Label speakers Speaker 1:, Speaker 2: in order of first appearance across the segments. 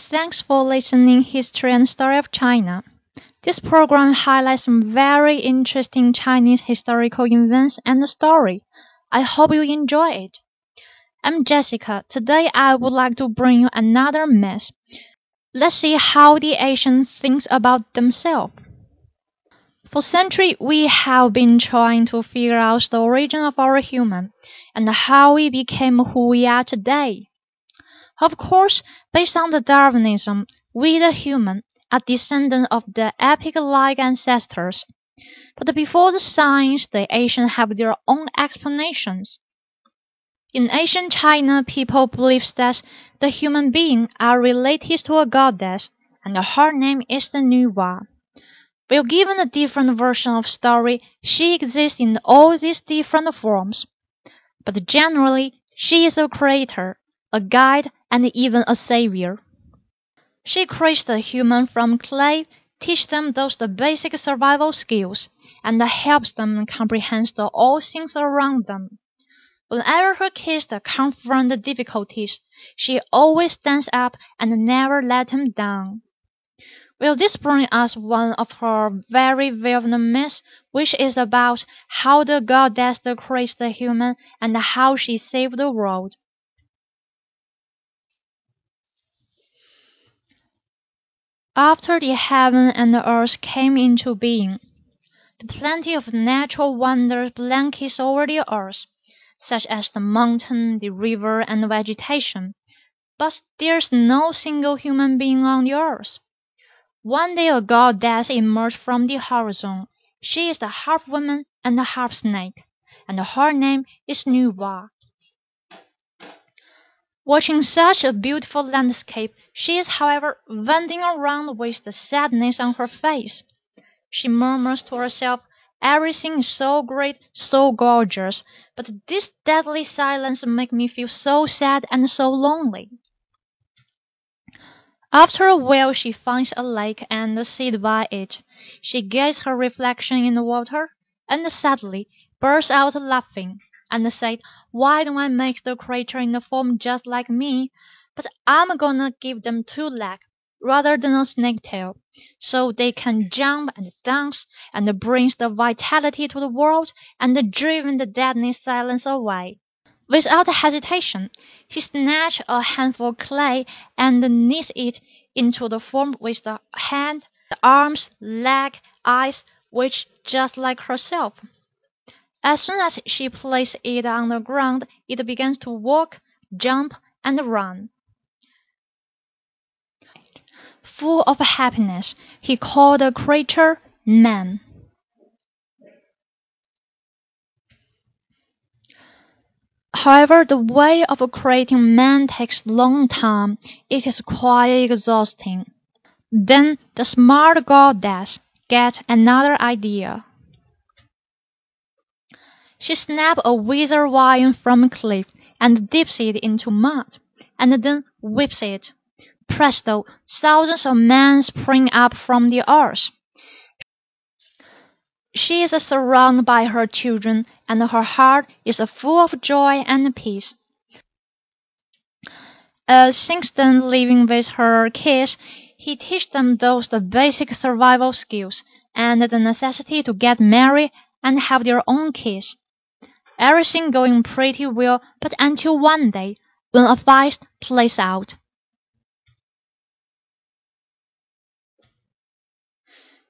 Speaker 1: Thanks for listening History and Story of China. This program highlights some very interesting Chinese historical events and story. I hope you enjoy it. I'm Jessica. Today I would like to bring you another myth. Let's see how the Asians think about themselves. For centuries, we have been trying to figure out the origin of our human and how we became who we are today. Of course, based on the Darwinism, we the human are descendants of the apic-like ancestors. But before the science, the Asians have their own explanations. In ancient China, people believed that the human beings are related to a goddess, and her name is the Nuwa. While given a different version of story, she exists in all these different forms. But generally, she is a creator, a guide, and even a savior. She creates the human from clay, teaches them those the basic survival skills, and helps them comprehend the all things around them. Whenever her kids confront the difficulties, she always stands up and never let them down. Will this bring us one of her very myths, which is about how the goddess creates the human and how she saved the world. After the heaven and the earth came into being, the plenty of natural wonders blankets over the earth, such as the mountain, the river, and the vegetation, but there's no single human being on the earth. One day a goddess emerged from the horizon. She is the half woman and the half snake, and her name is Nuwa. Watching such a beautiful landscape, she is, however, wandering around with the sadness on her face. She murmurs to herself, Everything is so great, so gorgeous, but this deadly silence makes me feel so sad and so lonely. After a while she finds a lake and sits by it. She gazes her reflection in the water, and suddenly bursts out laughing, and said, "Why don't I make the creature in the form just like me? But I'm gonna give them two legs rather than a snake tail, so they can jump and dance, and brings the vitality to the world, and driven the deadly silence away." Without hesitation, he snatched a handful of clay and kneaded it into the form with the hand, the arms, leg, eyes, which just like herself. As soon as she placed it on the ground, it began to walk, jump, and run. Full of happiness, he called the creature man. However, the way of creating man takes long time. It is quite exhausting. Then the smart goddess gets another idea. She snaps a wizard vine from a cliff and dips it into mud, and then whips it. Presto! Thousands of men spring up from the earth. She is surrounded by her children, and her heart is full of joy and peace. As since then living with her kids, he teaches them those the basic survival skills and the necessity to get married and have their own kids. Everything going pretty well, but until one day, when a fight plays out.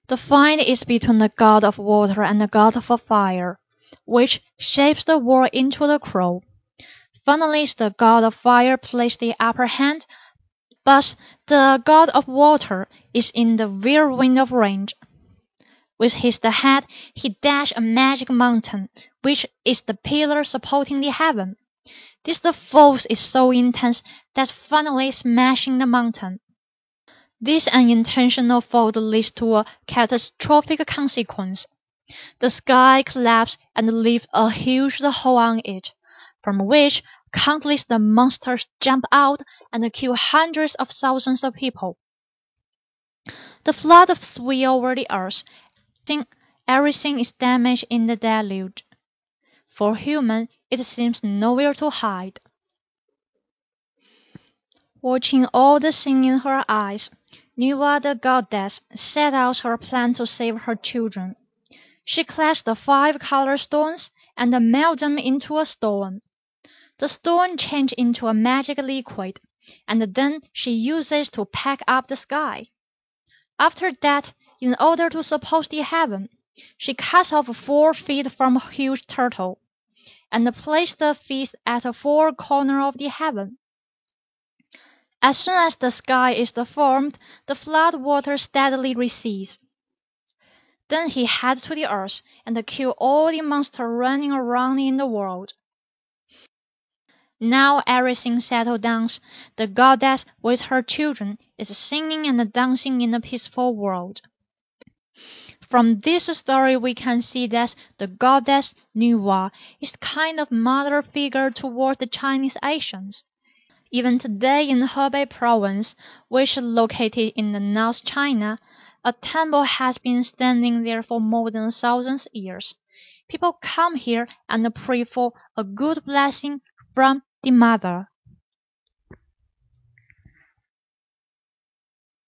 Speaker 1: The fight is between the god of water and the god of fire, which shapes the war into the crow. Finally the god of fire plays the upper hand, but the god of water is in the whirlwind of range. With his head he dashed a magic mountain, which is the pillar supporting the heaven. This the force is so intense that finally smashing the mountain. This unintentional fault leads to a catastrophic consequence. The sky collapsed and left a huge hole on it, from which countless the monsters jump out and kill hundreds of thousands of people. The flood swept over the earth. Everything is damaged in the deluge. For human, it seems nowhere to hide. Watching all the scene in her eyes, Nuwa the goddess set out her plan to save her children. She collects the five colored stones and melts them into a stone. The stone changed into a magic liquid, and then she uses to pack up the sky. After that, in order to support the heaven, she cut off four feet from a huge turtle, and placed the feet at the four corners of the heaven. As soon as the sky is formed the flood water steadily recedes. Then he heads to the earth and kills all the monsters running around in the world. Now everything settled down, the goddess with her children is singing and dancing in a peaceful world. From this story we can see that the goddess Nuwa is kind of mother figure toward the Chinese Asians. Even today in Hebei province, which is located in the North China, a temple has been standing there for more than a thousand years. People come here and pray for a good blessing from the mother.